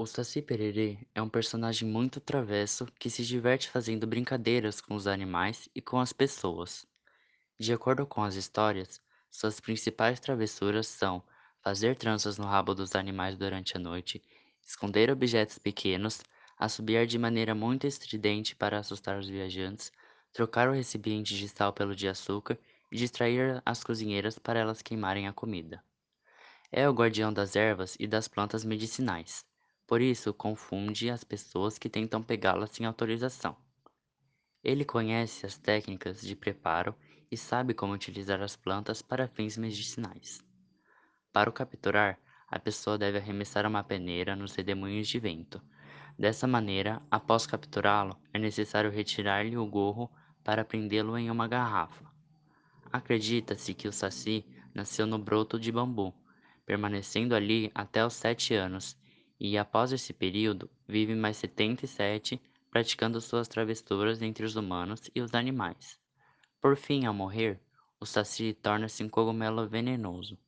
O Saci Pererê é um personagem muito travesso que se diverte fazendo brincadeiras com os animais e com as pessoas. De acordo com as histórias, suas principais travessuras são fazer tranças no rabo dos animais durante a noite, esconder objetos pequenos, assobiar de maneira muito estridente para assustar os viajantes, trocar o recipiente de sal pelo de açúcar e distrair as cozinheiras para elas queimarem a comida. É o guardião das ervas e das plantas medicinais. Por isso, confunde as pessoas que tentam pegá-la sem autorização. Ele conhece as técnicas de preparo e sabe como utilizar as plantas para fins medicinais. Para o capturar, a pessoa deve arremessar uma peneira nos redemoinhos de vento. Dessa maneira, após capturá-lo, é necessário retirar-lhe o gorro para prendê-lo em uma garrafa. Acredita-se que o Saci nasceu no broto de bambu, permanecendo ali até os sete anos, e após esse período vive mais 77, praticando suas travessuras entre os humanos e os animais. Por fim, ao morrer, o Saci torna-se um cogumelo venenoso,